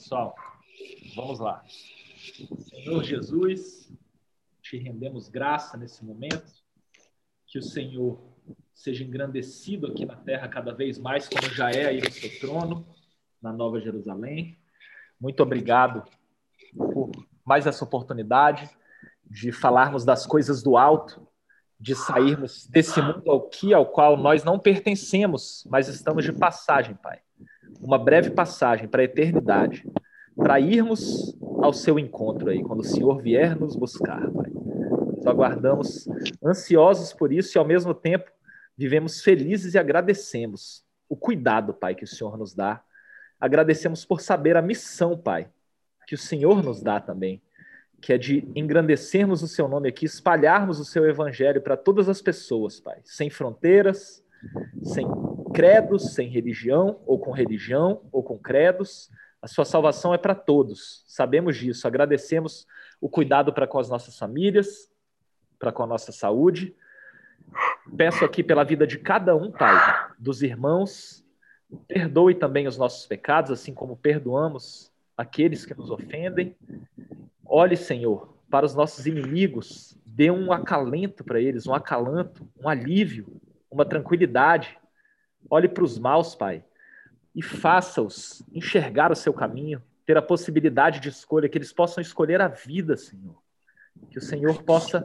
Pessoal, vamos lá. Senhor Jesus, te rendemos graça nesse momento. Que o Senhor seja engrandecido aqui na terra cada vez mais, como já é aí no seu trono, na Nova Jerusalém. Muito obrigado por mais essa oportunidade de falarmos das coisas do alto, de sairmos desse mundo aqui ao qual nós não pertencemos, mas estamos de passagem, Pai. Uma breve passagem para a eternidade, para irmos ao seu encontro aí, quando o Senhor vier nos buscar, Pai. Nós aguardamos ansiosos por isso e, ao mesmo tempo, vivemos felizes e agradecemos o cuidado, Pai, que o Senhor nos dá. Agradecemos por saber a missão, Pai, que o Senhor nos dá também que é de engrandecermos o seu nome aqui, espalharmos o seu evangelho para todas as pessoas, Pai, sem fronteiras, sem credos, sem religião, ou com religião, ou com credos. A sua salvação é para todos, sabemos disso, agradecemos o cuidado para com as nossas famílias, para com a nossa saúde. Peço aqui pela vida de cada um, Pai, dos irmãos, perdoe também os nossos pecados, assim como perdoamos aqueles que nos ofendem. Olhe, Senhor, para os nossos inimigos, dê um acalento para eles, um acalanto, um alívio, uma tranquilidade. Olhe para os maus, Pai, e faça-os enxergar o seu caminho, ter a possibilidade de escolha, que eles possam escolher a vida, Senhor. Que o Senhor possa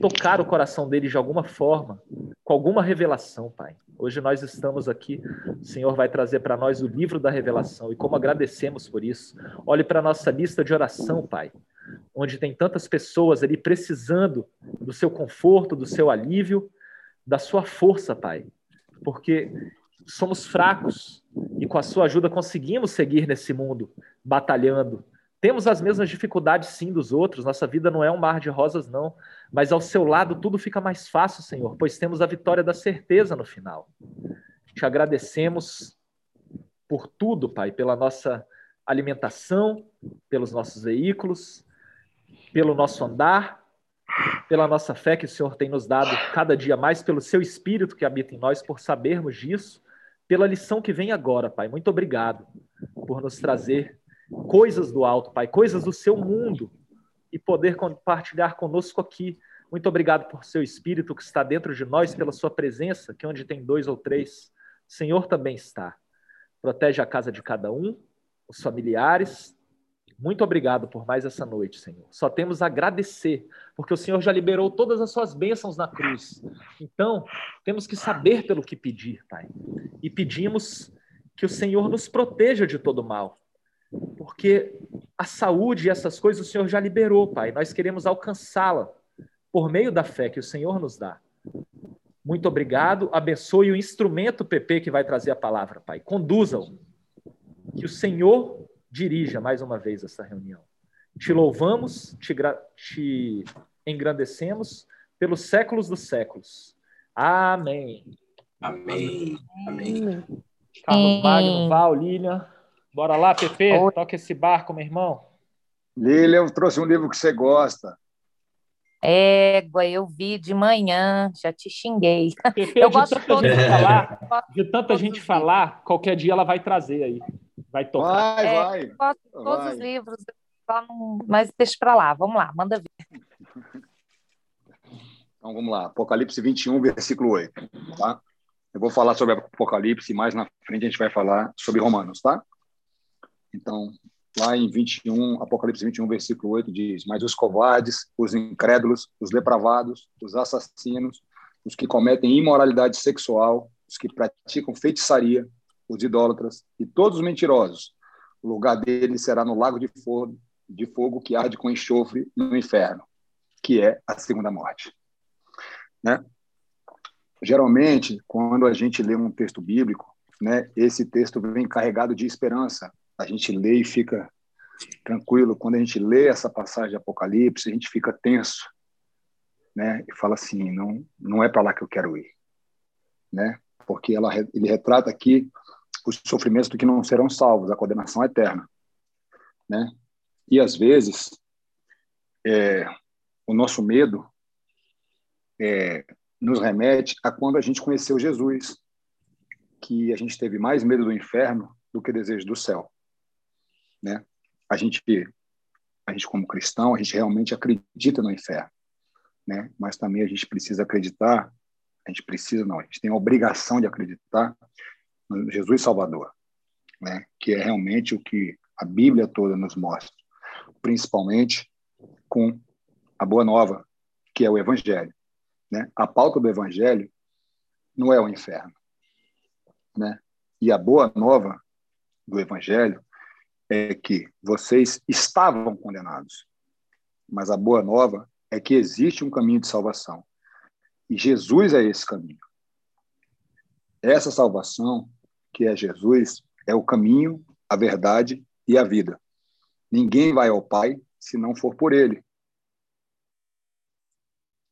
tocar o coração deles de alguma forma, com alguma revelação, Pai. Hoje nós estamos aqui, o Senhor vai trazer para nós o livro da revelação e como agradecemos por isso. Olhe para a nossa lista de oração, Pai onde tem tantas pessoas ali precisando do seu conforto, do seu alívio, da sua força, Pai. Porque somos fracos e com a sua ajuda conseguimos seguir nesse mundo batalhando. Temos as mesmas dificuldades sim dos outros, nossa vida não é um mar de rosas não, mas ao seu lado tudo fica mais fácil, Senhor, pois temos a vitória da certeza no final. Te agradecemos por tudo, Pai, pela nossa alimentação, pelos nossos veículos, pelo nosso andar, pela nossa fé que o Senhor tem nos dado cada dia mais, pelo seu Espírito que habita em nós, por sabermos disso, pela lição que vem agora, Pai. Muito obrigado por nos trazer coisas do alto, Pai, coisas do seu mundo e poder compartilhar conosco aqui. Muito obrigado por seu Espírito que está dentro de nós, pela sua presença, que onde tem dois ou três, o Senhor também está. Protege a casa de cada um, os familiares, muito obrigado por mais essa noite, Senhor. Só temos a agradecer, porque o Senhor já liberou todas as suas bênçãos na cruz. Então, temos que saber pelo que pedir, Pai. E pedimos que o Senhor nos proteja de todo mal, porque a saúde e essas coisas o Senhor já liberou, Pai. Nós queremos alcançá-la por meio da fé que o Senhor nos dá. Muito obrigado. Abençoe o instrumento PP que vai trazer a palavra, Pai. Conduza-o. Que o Senhor dirija mais uma vez essa reunião. Te louvamos, te, te engrandecemos pelos séculos dos séculos. Amém. Amém. Amém. Carlos Magno, Val, Lilian. Bora lá, Pepe, Oi. toca esse barco, meu irmão. Lilian, eu trouxe um livro que você gosta. Égua, eu vi de manhã, já te xinguei. Pepe, eu de gosto tanta gente falar, de tanta gente falar, qualquer dia ela vai trazer aí. Vai tocar. Vai, é, vai. Eu gosto de todos vai. os livros, mas deixa para lá, vamos lá, manda ver. Então vamos lá, Apocalipse 21, versículo 8. Tá? Eu vou falar sobre Apocalipse e mais na frente a gente vai falar sobre Romanos, tá? Então, lá em 21, Apocalipse 21, versículo 8 diz: Mas os covardes, os incrédulos, os depravados, os assassinos, os que cometem imoralidade sexual, os que praticam feitiçaria, os idólatras e todos os mentirosos. O lugar deles será no lago de fogo, de fogo que arde com enxofre no inferno, que é a segunda morte. Né? Geralmente, quando a gente lê um texto bíblico, né, esse texto vem carregado de esperança. A gente lê e fica tranquilo. Quando a gente lê essa passagem de Apocalipse, a gente fica tenso, né? E fala assim, não, não é para lá que eu quero ir, né? Porque ela, ele retrata aqui os sofrimentos do que não serão salvos, a condenação eterna, né? E às vezes é, o nosso medo é, nos remete a quando a gente conheceu Jesus, que a gente teve mais medo do inferno do que desejo do céu, né? a gente, a gente como cristão, a gente realmente acredita no inferno, né? Mas também a gente precisa acreditar, a gente precisa não, a gente tem a obrigação de acreditar no Jesus Salvador, né? Que é realmente o que a Bíblia toda nos mostra, principalmente com a boa nova, que é o Evangelho. Né? A pauta do Evangelho não é o inferno. Né? E a boa nova do Evangelho é que vocês estavam condenados, mas a boa nova é que existe um caminho de salvação. E Jesus é esse caminho. Essa salvação, que é Jesus, é o caminho, a verdade e a vida. Ninguém vai ao Pai se não for por ele.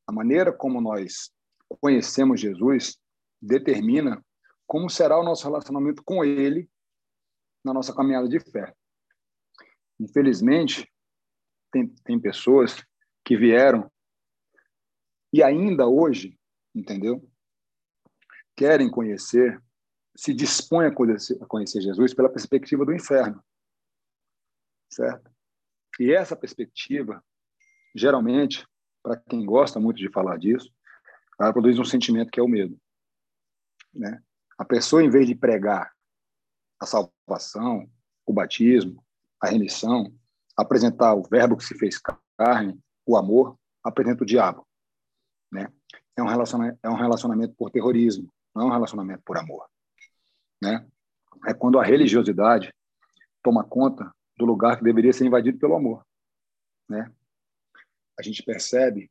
A maneira como nós conhecemos Jesus determina como será o nosso relacionamento com ele na nossa caminhada de fé. Infelizmente, tem, tem pessoas que vieram e ainda hoje, entendeu? Querem conhecer, se dispõem a conhecer, a conhecer Jesus pela perspectiva do inferno, certo? E essa perspectiva, geralmente, para quem gosta muito de falar disso, ela produz um sentimento que é o medo. Né? A pessoa, em vez de pregar a salvação, o batismo, a remissão, apresentar o verbo que se fez carne, o amor, apresenta o diabo. É, um relacionamento, é um relacionamento por terrorismo, não é um relacionamento por amor. Né? É quando a religiosidade toma conta do lugar que deveria ser invadido pelo amor. Né? A gente percebe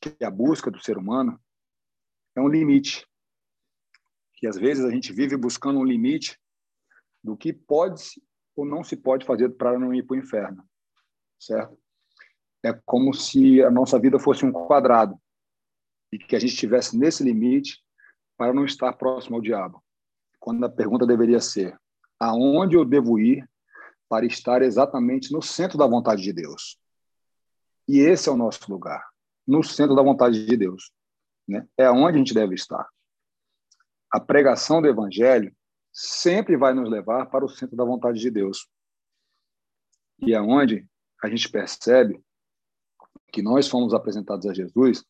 que a busca do ser humano é um limite. Que às vezes a gente vive buscando um limite do que pode ou não se pode fazer para não ir para o inferno, certo? É como se a nossa vida fosse um quadrado e que a gente estivesse nesse limite para não estar próximo ao diabo. Quando a pergunta deveria ser: aonde eu devo ir para estar exatamente no centro da vontade de Deus. E esse é o nosso lugar, no centro da vontade de Deus. Né? É onde a gente deve estar. A pregação do Evangelho sempre vai nos levar para o centro da vontade de Deus. E é onde a gente percebe que nós fomos apresentados a Jesus.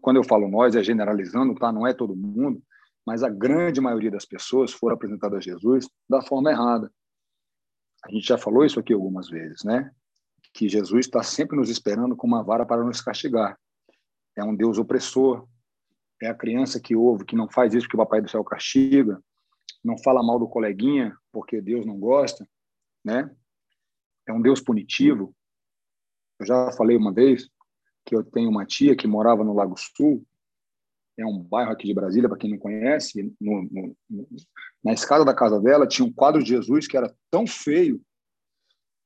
Quando eu falo nós, é generalizando, tá? Não é todo mundo, mas a grande maioria das pessoas foram apresentadas a Jesus da forma errada. A gente já falou isso aqui algumas vezes, né? Que Jesus está sempre nos esperando com uma vara para nos castigar. É um Deus opressor. É a criança que ouve, que não faz isso que o papai do céu castiga. Não fala mal do coleguinha porque Deus não gosta, né? É um Deus punitivo. Eu já falei uma vez que eu tenho uma tia que morava no Lago Sul é um bairro aqui de Brasília, para quem não conhece, no, no, na escada da casa dela tinha um quadro de Jesus que era tão feio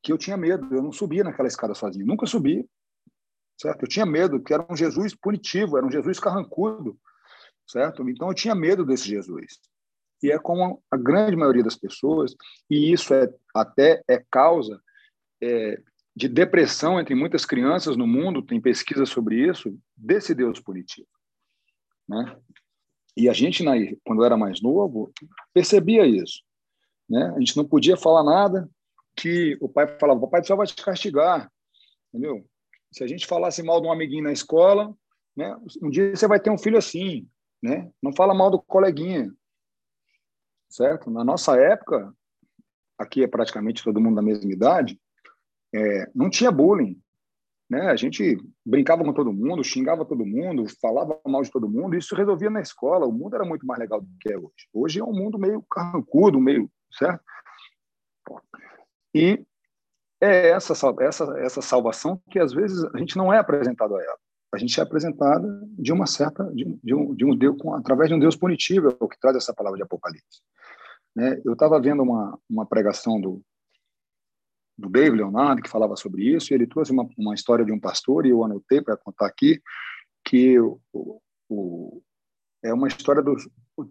que eu tinha medo, eu não subia naquela escada sozinho, nunca subi, certo? Eu tinha medo, que era um Jesus punitivo, era um Jesus carrancudo, certo? Então eu tinha medo desse Jesus. E é como a grande maioria das pessoas, e isso é até é causa é, de depressão entre muitas crianças no mundo, tem pesquisa sobre isso, desse Deus punitivo. Né? E a gente, quando era mais novo, percebia isso. Né? A gente não podia falar nada que o pai falava, o pai do céu vai te castigar, entendeu? Se a gente falasse mal de um amiguinho na escola, né? um dia você vai ter um filho assim, né? Não fala mal do coleguinha, certo? Na nossa época, aqui é praticamente todo mundo da mesma idade, é, não tinha bullying, né? A gente brincava com todo mundo, xingava todo mundo, falava mal de todo mundo, isso resolvia na escola. O mundo era muito mais legal do que é hoje. Hoje é um mundo meio carrancudo, meio, certo? E é essa, essa, essa salvação que às vezes a gente não é apresentado a ela. A gente é apresentada de uma certa, de, de um, de um Deus, com, através de um Deus punitivo, é o que traz essa palavra de Apocalipse. Né? Eu estava vendo uma, uma pregação do, do Dave Leonardo, que falava sobre isso, e ele trouxe uma, uma história de um pastor, e eu anotei para contar aqui, que o, o, é uma história dos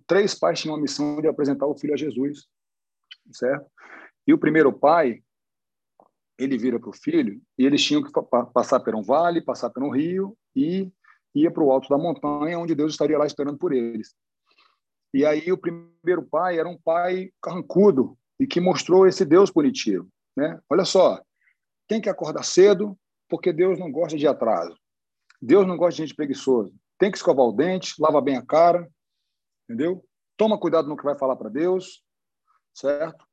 três pais tinham a missão de apresentar o filho a Jesus, certo? E o primeiro pai, ele vira para o filho, e eles tinham que passar por um vale, passar por um rio, e ia para o alto da montanha, onde Deus estaria lá esperando por eles. E aí o primeiro pai era um pai carrancudo, e que mostrou esse Deus punitivo. Né? Olha só, tem que acordar cedo, porque Deus não gosta de atraso. Deus não gosta de gente preguiçosa. Tem que escovar o dente, lava bem a cara, entendeu? Toma cuidado no que vai falar para Deus, certo?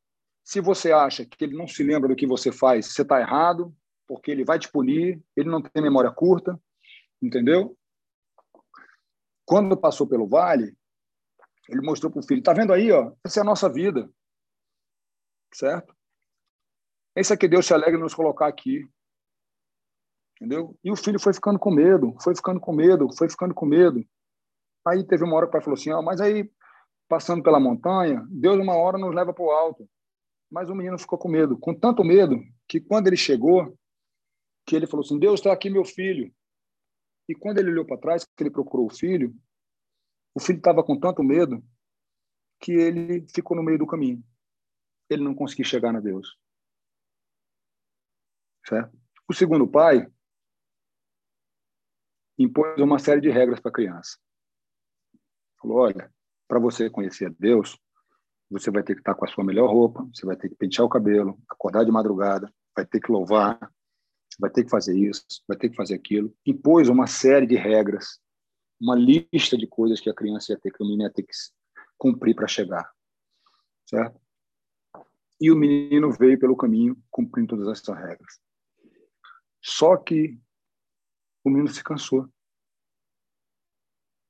Se você acha que ele não se lembra do que você faz, você está errado, porque ele vai te punir, ele não tem memória curta, entendeu? Quando passou pelo vale, ele mostrou para o filho: está vendo aí, ó? Essa é a nossa vida, certo? Esse é que Deus se alegra em nos colocar aqui, entendeu? E o filho foi ficando com medo, foi ficando com medo, foi ficando com medo. Aí teve uma hora que o pai falou assim: ó, mas aí passando pela montanha, Deus uma hora nos leva para o alto. Mas o menino ficou com medo, com tanto medo que quando ele chegou, que ele falou assim: Deus está aqui, meu filho. E quando ele olhou para trás, que ele procurou o filho, o filho estava com tanto medo que ele ficou no meio do caminho. Ele não conseguiu chegar na Deus. Certo? O segundo pai impôs uma série de regras para a criança. Falou: olha, para você conhecer Deus, você vai ter que estar com a sua melhor roupa, você vai ter que pentear o cabelo, acordar de madrugada, vai ter que louvar, vai ter que fazer isso, vai ter que fazer aquilo. Impôs uma série de regras, uma lista de coisas que a criança ia ter que, o menino ia ter que cumprir para chegar. Certo? E o menino veio pelo caminho cumprindo todas essas regras. Só que o menino se cansou.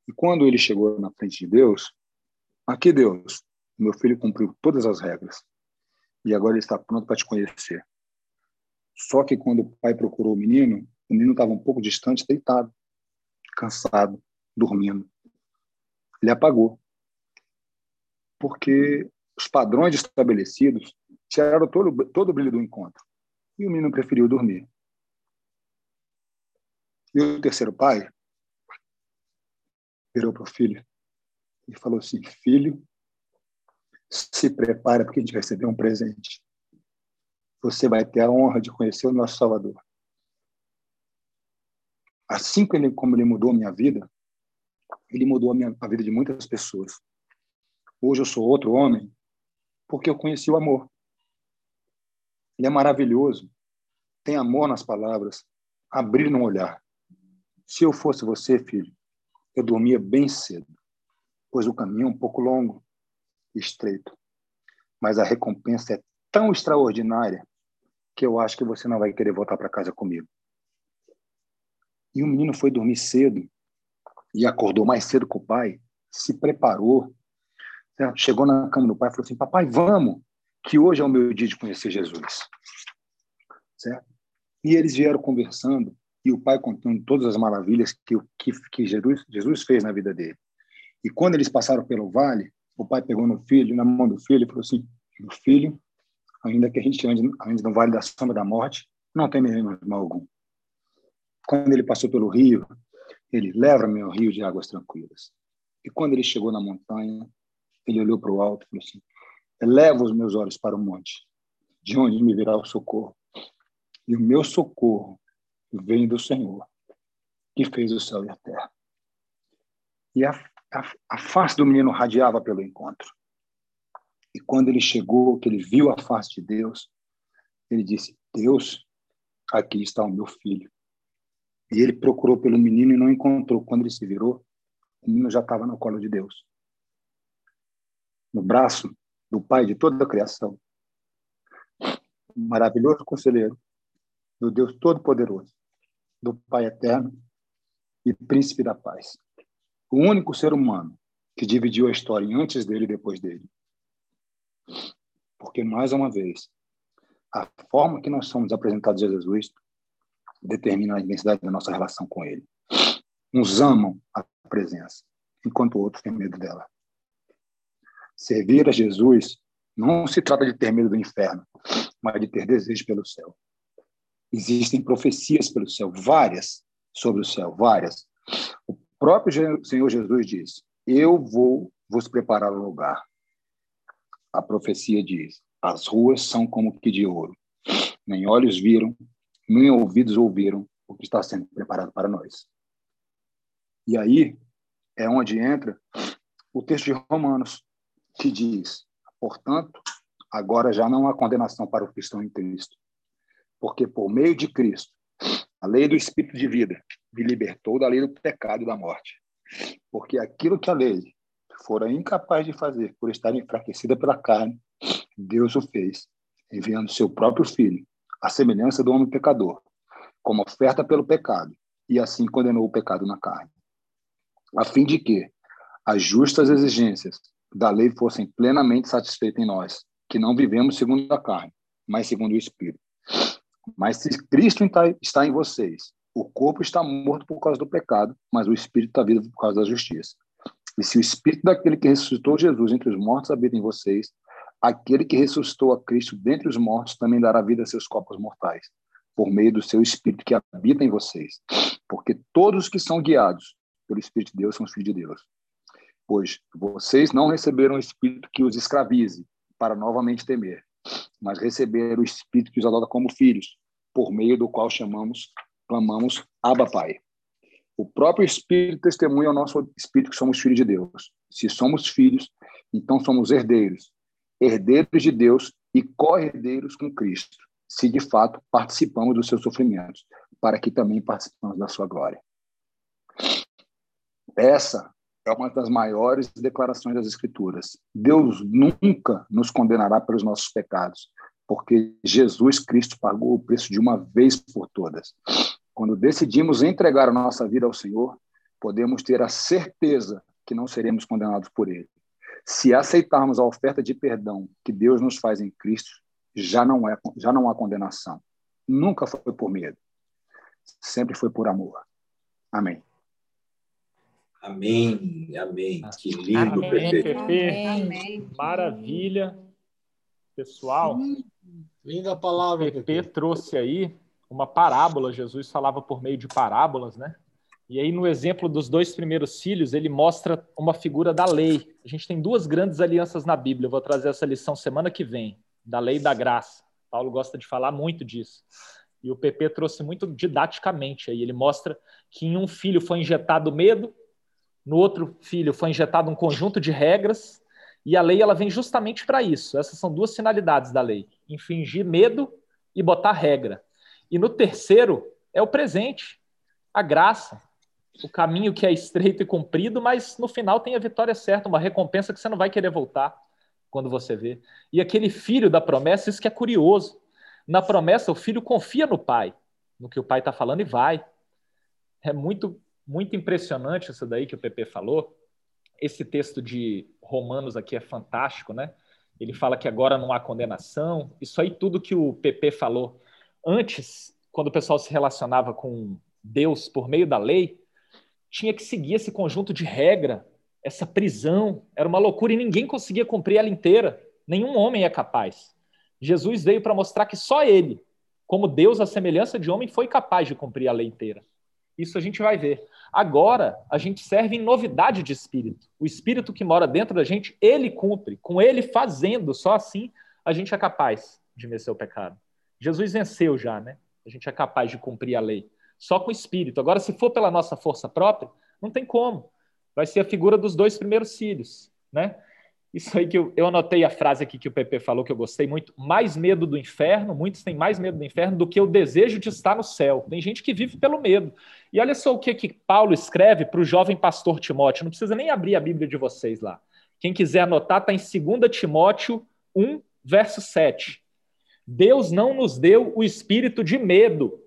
E quando ele chegou na frente de Deus, aqui Deus, meu filho cumpriu todas as regras. E agora ele está pronto para te conhecer. Só que quando o pai procurou o menino, o menino estava um pouco distante, deitado, cansado, dormindo. Ele apagou. Porque os padrões estabelecidos tiraram todo, todo o brilho do encontro. E o menino preferiu dormir. E o terceiro pai virou para o filho e falou assim: Filho, se prepara porque a gente vai receber um presente você vai ter a honra de conhecer o nosso Salvador. Assim como ele mudou a minha vida, ele mudou a, minha, a vida de muitas pessoas. Hoje eu sou outro homem porque eu conheci o amor. Ele é maravilhoso, tem amor nas palavras, abrir no olhar. Se eu fosse você, filho, eu dormia bem cedo, pois o caminho é um pouco longo e estreito, mas a recompensa é tão extraordinária que eu acho que você não vai querer voltar para casa comigo. E o menino foi dormir cedo e acordou mais cedo com o pai, se preparou, chegou na cama do pai e falou assim: Papai, vamos, que hoje é o meu dia de conhecer Jesus. Certo? E eles vieram conversando e o pai contando todas as maravilhas que, que, que Jesus, Jesus fez na vida dele. E quando eles passaram pelo vale, o pai pegou no filho, na mão do filho, e falou assim: Meu filho, ainda que a gente ande, ande no vale da sombra da morte, não temeremos mal algum. Quando ele passou pelo rio, ele leva-me ao rio de águas tranquilas. E quando ele chegou na montanha, ele olhou para o alto e falou assim: Eleva os meus olhos para o monte, de onde me virá o socorro. E o meu socorro vem do Senhor, que fez o céu e a terra. E a, a, a face do menino radiava pelo encontro. E quando ele chegou, que ele viu a face de Deus, ele disse: Deus, aqui está o meu filho. E ele procurou pelo menino e não encontrou. Quando ele se virou, o menino já estava no colo de Deus no braço do Pai de toda a criação. Maravilhoso conselheiro, do Deus Todo-Poderoso, do Pai Eterno e Príncipe da Paz. O único ser humano que dividiu a história antes dele e depois dele. Porque, mais uma vez, a forma que nós somos apresentados a Jesus determina a intensidade da nossa relação com Ele. Uns amam a presença, enquanto outros têm medo dela. Servir a Jesus não se trata de ter medo do inferno, mas de ter desejo pelo céu. Existem profecias pelo céu, várias sobre o céu, várias. O próprio Senhor Jesus diz: Eu vou vos preparar um lugar a profecia diz: as ruas são como que de ouro. Nem olhos viram, nem ouvidos ouviram o que está sendo preparado para nós. E aí é onde entra o texto de Romanos, que diz: portanto, agora já não há condenação para o cristão em Cristo, porque por meio de Cristo, a lei do Espírito de vida me libertou da lei do pecado e da morte. Porque aquilo que a lei fora incapaz de fazer por estar enfraquecida pela carne, Deus o fez, enviando seu próprio Filho, à semelhança do homem pecador, como oferta pelo pecado, e assim condenou o pecado na carne, a fim de que as justas exigências da lei fossem plenamente satisfeitas em nós, que não vivemos segundo a carne, mas segundo o Espírito. Mas se Cristo está em vocês, o corpo está morto por causa do pecado, mas o Espírito está vivo por causa da justiça. E se o Espírito daquele que ressuscitou Jesus entre os mortos habita em vocês, aquele que ressuscitou a Cristo dentre os mortos também dará vida a seus corpos mortais, por meio do seu Espírito que habita em vocês. Porque todos os que são guiados pelo Espírito de Deus são os filhos de Deus. Pois vocês não receberam o Espírito que os escravize, para novamente temer, mas receberam o Espírito que os adota como filhos, por meio do qual chamamos, clamamos Abba Pai. O próprio Espírito testemunha ao nosso Espírito que somos filhos de Deus. Se somos filhos, então somos herdeiros, herdeiros de Deus e co-herdeiros com Cristo, se de fato participamos dos seus sofrimentos, para que também participamos da sua glória. Essa é uma das maiores declarações das Escrituras. Deus nunca nos condenará pelos nossos pecados, porque Jesus Cristo pagou o preço de uma vez por todas. Quando decidimos entregar a nossa vida ao Senhor, podemos ter a certeza que não seremos condenados por Ele. Se aceitarmos a oferta de perdão que Deus nos faz em Cristo, já não, é, já não há condenação. Nunca foi por medo. Sempre foi por amor. Amém. Amém, amém. Que lindo, amém, Pepe. Amém. Maravilha. Pessoal, linda palavra. Pepe trouxe aí uma parábola, Jesus falava por meio de parábolas, né? E aí, no exemplo dos dois primeiros filhos, ele mostra uma figura da lei. A gente tem duas grandes alianças na Bíblia. Eu vou trazer essa lição semana que vem, da lei e da graça. Paulo gosta de falar muito disso. E o PP trouxe muito didaticamente aí. Ele mostra que em um filho foi injetado medo, no outro filho foi injetado um conjunto de regras, e a lei ela vem justamente para isso. Essas são duas finalidades da lei: infligir medo e botar regra. E no terceiro é o presente, a graça, o caminho que é estreito e comprido, mas no final tem a vitória certa, uma recompensa que você não vai querer voltar quando você vê. E aquele filho da promessa, isso que é curioso. Na promessa, o filho confia no pai, no que o pai está falando e vai. É muito, muito impressionante isso daí que o PP falou. Esse texto de Romanos aqui é fantástico, né? Ele fala que agora não há condenação. Isso aí tudo que o PP falou antes, quando o pessoal se relacionava com Deus por meio da lei, tinha que seguir esse conjunto de regra, essa prisão, era uma loucura e ninguém conseguia cumprir ela inteira. Nenhum homem é capaz. Jesus veio para mostrar que só ele, como Deus, a semelhança de homem, foi capaz de cumprir a lei inteira. Isso a gente vai ver. Agora, a gente serve em novidade de espírito. O espírito que mora dentro da gente, ele cumpre. Com ele fazendo, só assim a gente é capaz de vencer o pecado. Jesus venceu já, né? A gente é capaz de cumprir a lei. Só com o espírito. Agora, se for pela nossa força própria, não tem como. Vai ser a figura dos dois primeiros filhos, né? Isso aí que eu, eu anotei a frase aqui que o PP falou que eu gostei muito. Mais medo do inferno, muitos têm mais medo do inferno do que o desejo de estar no céu. Tem gente que vive pelo medo. E olha só o que, que Paulo escreve para o jovem pastor Timóteo. Não precisa nem abrir a Bíblia de vocês lá. Quem quiser anotar, está em 2 Timóteo 1, verso 7. Deus não nos deu o espírito de medo,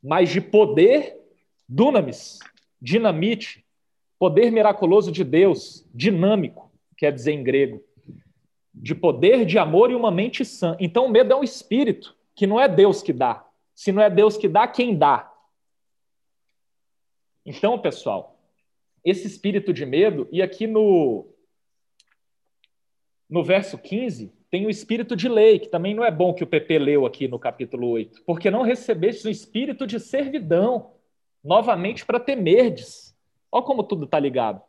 mas de poder, dunamis, dinamite, poder miraculoso de Deus, dinâmico, quer dizer em grego, de poder, de amor e uma mente sã. Então o medo é um espírito, que não é Deus que dá. Se não é Deus que dá, quem dá? Então, pessoal, esse espírito de medo, e aqui no, no verso 15, tem o espírito de lei, que também não é bom que o PP leu aqui no capítulo 8, porque não recebeste o espírito de servidão, novamente para temerdes. Olha como tudo está ligado.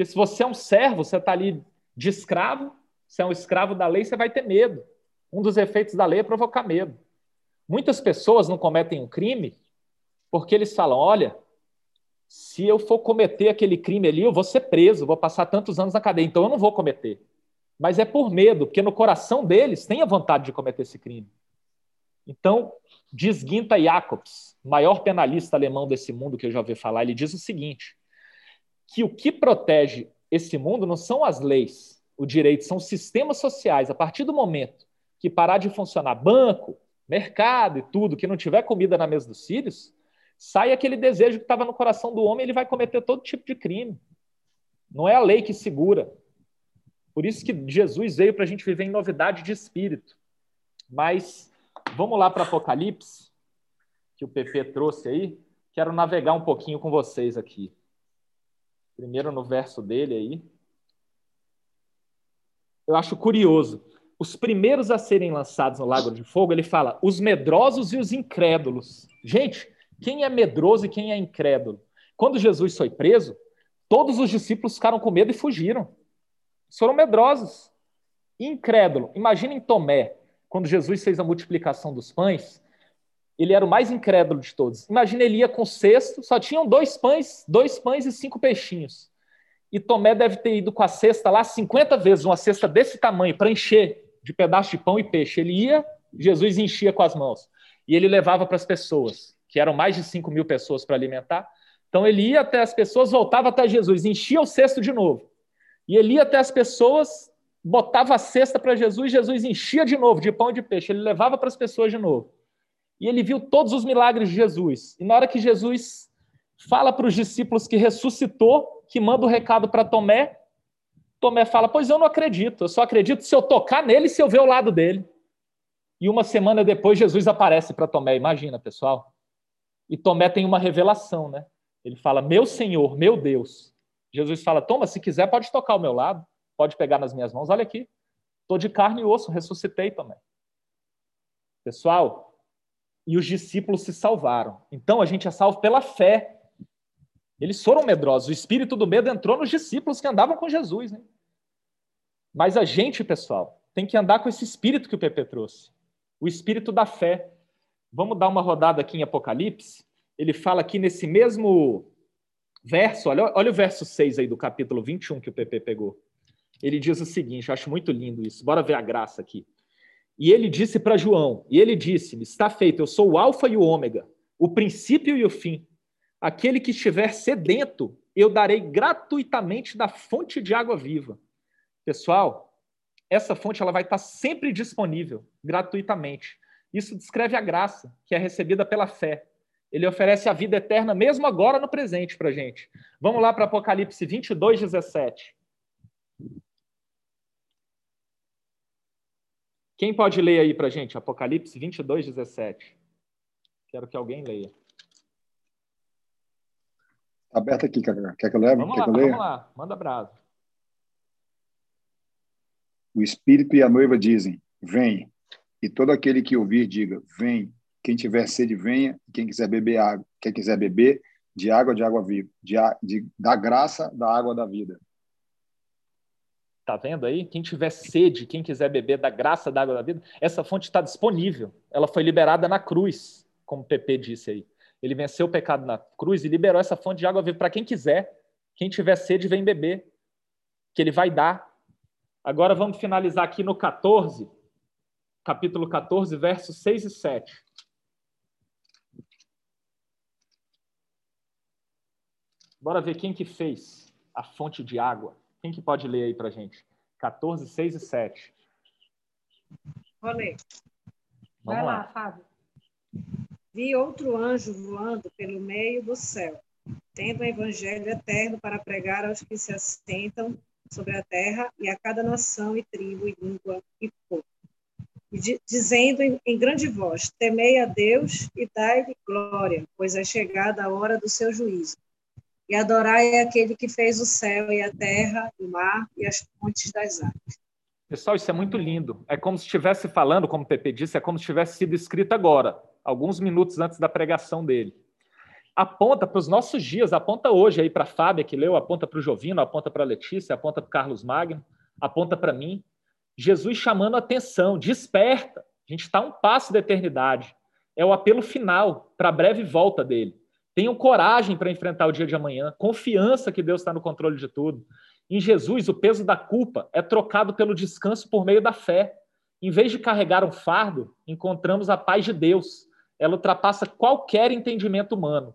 Porque se você é um servo, você está ali de escravo, se é um escravo da lei, você vai ter medo. Um dos efeitos da lei é provocar medo. Muitas pessoas não cometem um crime porque eles falam: olha, se eu for cometer aquele crime ali, eu vou ser preso, vou passar tantos anos na cadeia, então eu não vou cometer mas é por medo, porque no coração deles tem a vontade de cometer esse crime. Então, diz Ginta Jacobs, maior penalista alemão desse mundo que eu já ouvi falar, ele diz o seguinte: que o que protege esse mundo não são as leis, o direito, são sistemas sociais. A partir do momento que parar de funcionar banco, mercado e tudo, que não tiver comida na mesa dos filhos, sai aquele desejo que estava no coração do homem, ele vai cometer todo tipo de crime. Não é a lei que segura. Por isso que Jesus veio para a gente viver em novidade de espírito. Mas vamos lá para Apocalipse, que o PP trouxe aí. Quero navegar um pouquinho com vocês aqui. Primeiro no verso dele aí. Eu acho curioso. Os primeiros a serem lançados no lago de fogo, ele fala os medrosos e os incrédulos. Gente, quem é medroso e quem é incrédulo? Quando Jesus foi preso, todos os discípulos ficaram com medo e fugiram. foram medrosos. Incrédulo. Imaginem Tomé, quando Jesus fez a multiplicação dos pães, ele era o mais incrédulo de todos. Imagina ele ia com cesto, só tinham dois pães, dois pães e cinco peixinhos. E Tomé deve ter ido com a cesta lá 50 vezes, uma cesta desse tamanho, para encher de pedaço de pão e peixe. Ele ia, Jesus enchia com as mãos. E ele levava para as pessoas que eram mais de 5 mil pessoas para alimentar. Então ele ia até as pessoas, voltava até Jesus, enchia o cesto de novo. E ele ia até as pessoas, botava a cesta para Jesus, Jesus enchia de novo de pão e de peixe. Ele levava para as pessoas de novo. E ele viu todos os milagres de Jesus. E na hora que Jesus fala para os discípulos que ressuscitou, que manda o recado para Tomé, Tomé fala: Pois eu não acredito, eu só acredito se eu tocar nele e se eu ver o lado dele. E uma semana depois, Jesus aparece para Tomé. Imagina, pessoal. E Tomé tem uma revelação, né? Ele fala: Meu Senhor, meu Deus. Jesus fala: Toma, se quiser, pode tocar ao meu lado, pode pegar nas minhas mãos. Olha aqui, estou de carne e osso, ressuscitei Tomé. Pessoal, e os discípulos se salvaram. Então a gente é salvo pela fé. Eles foram medrosos. O espírito do medo entrou nos discípulos que andavam com Jesus. Né? Mas a gente, pessoal, tem que andar com esse espírito que o PP trouxe o espírito da fé. Vamos dar uma rodada aqui em Apocalipse. Ele fala aqui nesse mesmo verso, olha, olha o verso 6 aí do capítulo 21 que o PP pegou. Ele diz o seguinte, eu acho muito lindo isso. Bora ver a graça aqui. E ele disse para João, e ele disse-me: Está feito, eu sou o Alfa e o Ômega, o princípio e o fim. Aquele que estiver sedento, eu darei gratuitamente da fonte de água viva. Pessoal, essa fonte ela vai estar sempre disponível, gratuitamente. Isso descreve a graça, que é recebida pela fé. Ele oferece a vida eterna, mesmo agora no presente, para gente. Vamos lá para Apocalipse 22, 17. Quem pode ler aí para a gente? Apocalipse 22, 17. Quero que alguém leia. Está aberto aqui, quer, quer que eu leve? Vamos quer lá, que eu leia? vamos lá, manda brasa. O Espírito e a noiva dizem: Vem. E todo aquele que ouvir, diga: Vem. Quem tiver sede, venha. Quem quiser beber água, quem quiser beber de água, de água viva, de, de, da graça, da água da vida. Tá vendo aí? Quem tiver sede, quem quiser beber da graça da água da vida, essa fonte está disponível. Ela foi liberada na cruz, como o PP disse aí. Ele venceu o pecado na cruz e liberou essa fonte de água viva para quem quiser. Quem tiver sede, vem beber, que ele vai dar. Agora vamos finalizar aqui no 14, capítulo 14, versos 6 e 7. Bora ver quem que fez a fonte de água. Quem que pode ler aí para gente? 14, 6 e 7. Vou ler. Vamos Vai lá, lá. Fábio. Vi outro anjo voando pelo meio do céu, tendo o evangelho eterno para pregar aos que se assentam sobre a terra e a cada nação e tribo e língua e povo. E di- dizendo em, em grande voz: Temei a Deus e dai-lhe glória, pois é chegada a hora do seu juízo. E adorai aquele que fez o céu e a terra, o mar e as fontes das águas. Pessoal, isso é muito lindo. É como se estivesse falando, como o PP disse, é como se tivesse sido escrito agora, alguns minutos antes da pregação dele. Aponta para os nossos dias, aponta hoje aí para a Fábia que leu, aponta para o Jovino, aponta para a Letícia, aponta para o Carlos Magno, aponta para mim. Jesus chamando a atenção, desperta. A gente está um passo da eternidade. É o apelo final para a breve volta dele. Tenham coragem para enfrentar o dia de amanhã, confiança que Deus está no controle de tudo. Em Jesus, o peso da culpa é trocado pelo descanso por meio da fé. Em vez de carregar um fardo, encontramos a paz de Deus. Ela ultrapassa qualquer entendimento humano.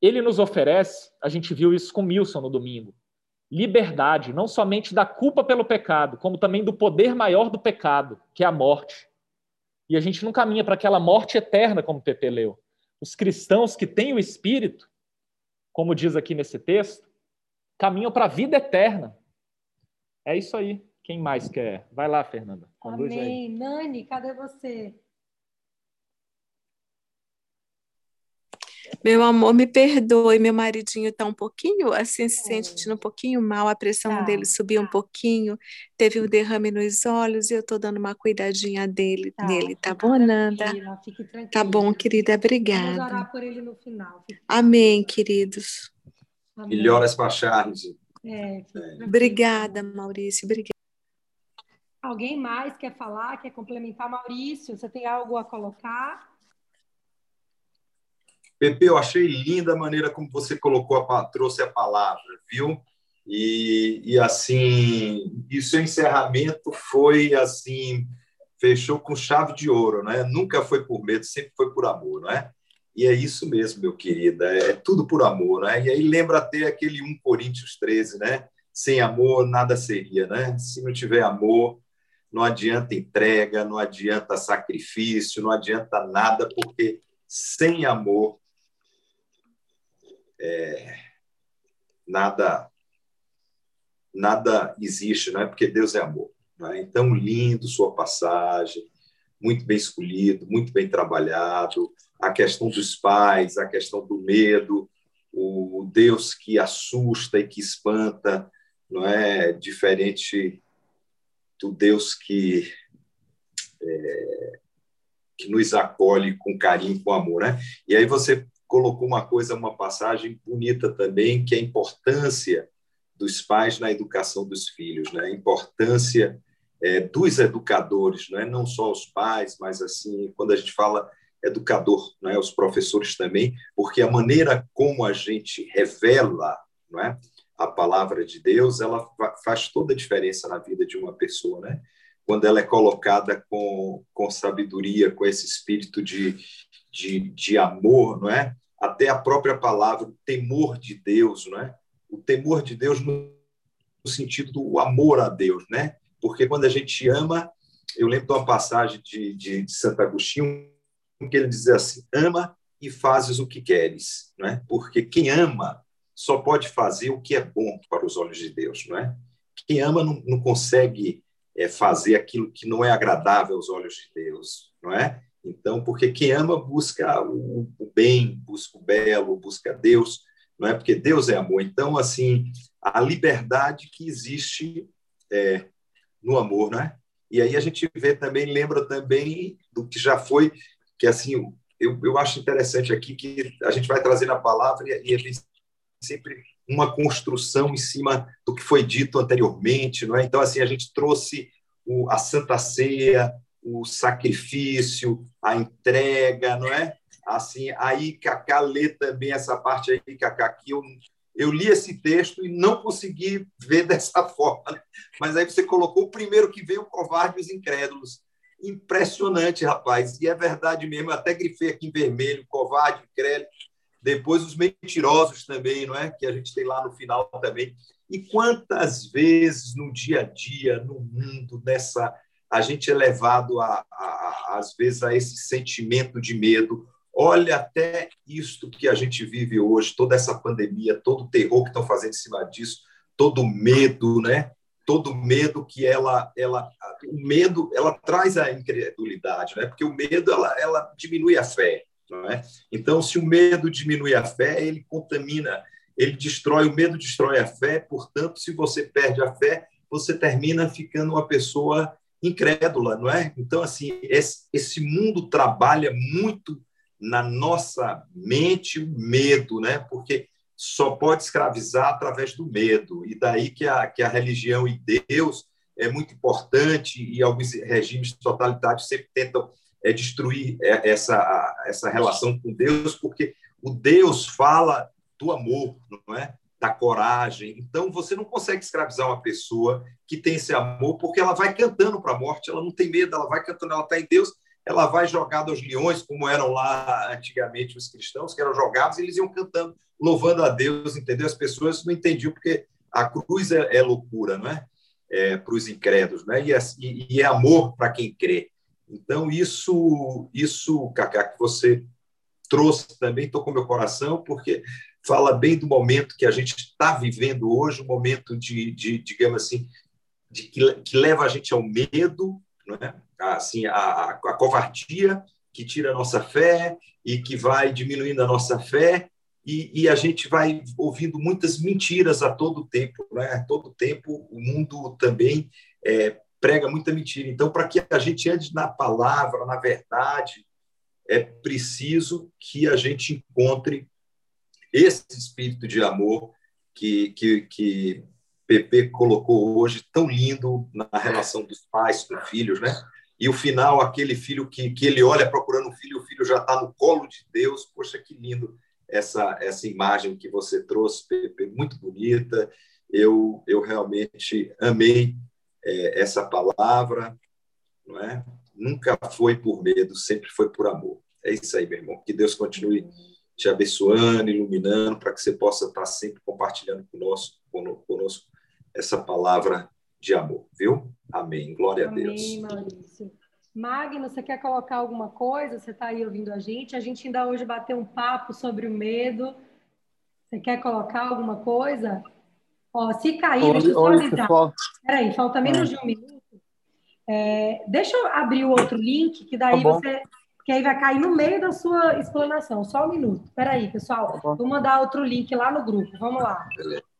Ele nos oferece, a gente viu isso com Milson no domingo, liberdade, não somente da culpa pelo pecado, como também do poder maior do pecado, que é a morte. E a gente não caminha para aquela morte eterna, como Pepe leu. Os cristãos que têm o Espírito, como diz aqui nesse texto, caminham para a vida eterna. É isso aí. Quem mais quer? Vai lá, Fernanda. Conduz Amém. Aí. Nani, cadê você? Meu amor, me perdoe, meu maridinho está um pouquinho assim, se é. sentindo um pouquinho mal, a pressão tá, dele subiu tá. um pouquinho, teve um derrame nos olhos e eu estou dando uma cuidadinha dele, tá, nele, tá bom, Nanda? Tá bom, querida, obrigada. Vamos orar por ele no final. Amém, queridos. Amém. Melhoras para Charles. É, é. Obrigada, Maurício, obrigada. Alguém mais quer falar, quer complementar? Maurício, você tem algo a colocar? Pepe, eu achei linda a maneira como você colocou, a, trouxe a palavra, viu? E, e assim, e seu encerramento foi assim, fechou com chave de ouro, né? Nunca foi por medo, sempre foi por amor, não é? E é isso mesmo, meu querido, é, é tudo por amor, né? E aí lembra até aquele 1 Coríntios 13, né? Sem amor nada seria, né? Se não tiver amor, não adianta entrega, não adianta sacrifício, não adianta nada, porque sem amor é, nada nada existe, não é? Porque Deus é amor. É? Então lindo sua passagem, muito bem escolhido, muito bem trabalhado. A questão dos pais, a questão do medo, o Deus que assusta e que espanta, não é diferente do Deus que, é, que nos acolhe com carinho, com amor. Né? E aí você colocou uma coisa, uma passagem bonita também, que é a importância dos pais na educação dos filhos, né? a importância é, dos educadores, não é não só os pais, mas assim quando a gente fala educador, não é os professores também, porque a maneira como a gente revela, não é a palavra de Deus, ela faz toda a diferença na vida de uma pessoa, né? Quando ela é colocada com, com sabedoria, com esse espírito de, de, de amor, não é? Até a própria palavra, o temor de Deus, não é? O temor de Deus no, sentido do amor a Deus, né? Porque quando a gente ama, eu lembro de uma passagem de, de, de Santo Agostinho, que ele diz assim: ama e fazes o que queres, não é? Porque quem ama só pode fazer o que é bom para os olhos de Deus, não é? Quem ama não, não consegue é, fazer aquilo que não é agradável aos olhos de Deus, não é? Então, porque quem ama busca o, bem, busca o belo, busca Deus, não é? Porque Deus é amor. Então, assim, a liberdade que existe é, no amor, não é? E aí a gente vê também, lembra também do que já foi, que assim, eu, eu acho interessante aqui que a gente vai trazer na palavra e, e sempre uma construção em cima do que foi dito anteriormente, não é? Então assim a gente trouxe o, a Santa Ceia, o sacrifício, a entrega, não é? Assim, aí Cacá lê também essa parte aí, Cacá, que eu, eu li esse texto e não consegui ver dessa forma. Né? Mas aí você colocou o primeiro que veio, covarde os incrédulos. Impressionante, rapaz. E é verdade mesmo, eu até grifei aqui em vermelho, covarde, incrédulo. Depois os mentirosos também, não é? Que a gente tem lá no final também. E quantas vezes no dia a dia, no mundo, nessa a gente é levado a, a, às vezes a esse sentimento de medo. Olha até isto que a gente vive hoje, toda essa pandemia, todo o terror que estão fazendo em cima disso, todo o medo, né? Todo medo que ela, ela, o medo, ela traz a incredulidade, né? Porque o medo, ela, ela diminui a fé. Não é? Então, se o medo diminui a fé, ele contamina, ele destrói, o medo destrói a fé, portanto, se você perde a fé, você termina ficando uma pessoa incrédula, não é? Então, assim, esse, esse mundo trabalha muito na nossa mente o medo, né? Porque só pode escravizar através do medo. E daí que a, que a religião e Deus é muito importante e alguns regimes totalitários sempre tentam é destruir é, essa, essa relação com Deus, porque o Deus fala do amor, não é? Da coragem. Então, você não consegue escravizar uma pessoa que tem esse amor, porque ela vai cantando para a morte, ela não tem medo, ela vai cantando, ela está em Deus, ela vai jogada aos leões, como eram lá antigamente os cristãos, que eram jogados, e eles iam cantando, louvando a Deus, entendeu? As pessoas não entendiam, porque a cruz é, é loucura, não é? é para os incrédulos, né? E é, e é amor para quem crê. Então, isso, isso, Cacá, que você trouxe também, tocou meu coração, porque fala bem do momento que a gente está vivendo hoje, um momento de, de digamos assim, de que, que, leva a gente ao medo, né? assim, a, a, covardia que tira a nossa fé e que vai diminuindo a nossa fé e, e, a gente vai ouvindo muitas mentiras a todo tempo, né? A todo tempo o mundo também é, prega muita mentira. Então, para que a gente ande na palavra, na verdade, é preciso que a gente encontre esse espírito de amor que, que, que Pepe colocou hoje, tão lindo na relação dos pais com filhos, né? E o final, aquele filho que, que ele olha procurando o filho, o filho já está no colo de Deus. Poxa, que lindo essa, essa imagem que você trouxe, Pepe, muito bonita. Eu, eu realmente amei é, essa palavra, não é? Nunca foi por medo, sempre foi por amor. É isso aí, meu irmão. Que Deus continue te abençoando, iluminando, para que você possa estar sempre compartilhando conosco, conosco essa palavra de amor, viu? Amém. Glória Amém, a Deus. Amém, Maurício. Magno, você quer colocar alguma coisa? Você está aí ouvindo a gente? A gente ainda hoje bateu um papo sobre o medo. Você quer colocar alguma coisa? Ó, se cair, oi, deixa eu só avisar. Peraí, falta menos de um minuto. É, deixa eu abrir o outro link, que daí Tá você. Que aí vai cair no meio da sua explanação. Só um minuto. Peraí, pessoal. Tá. Vou mandar outro link lá no grupo. Vamos lá. Beleza.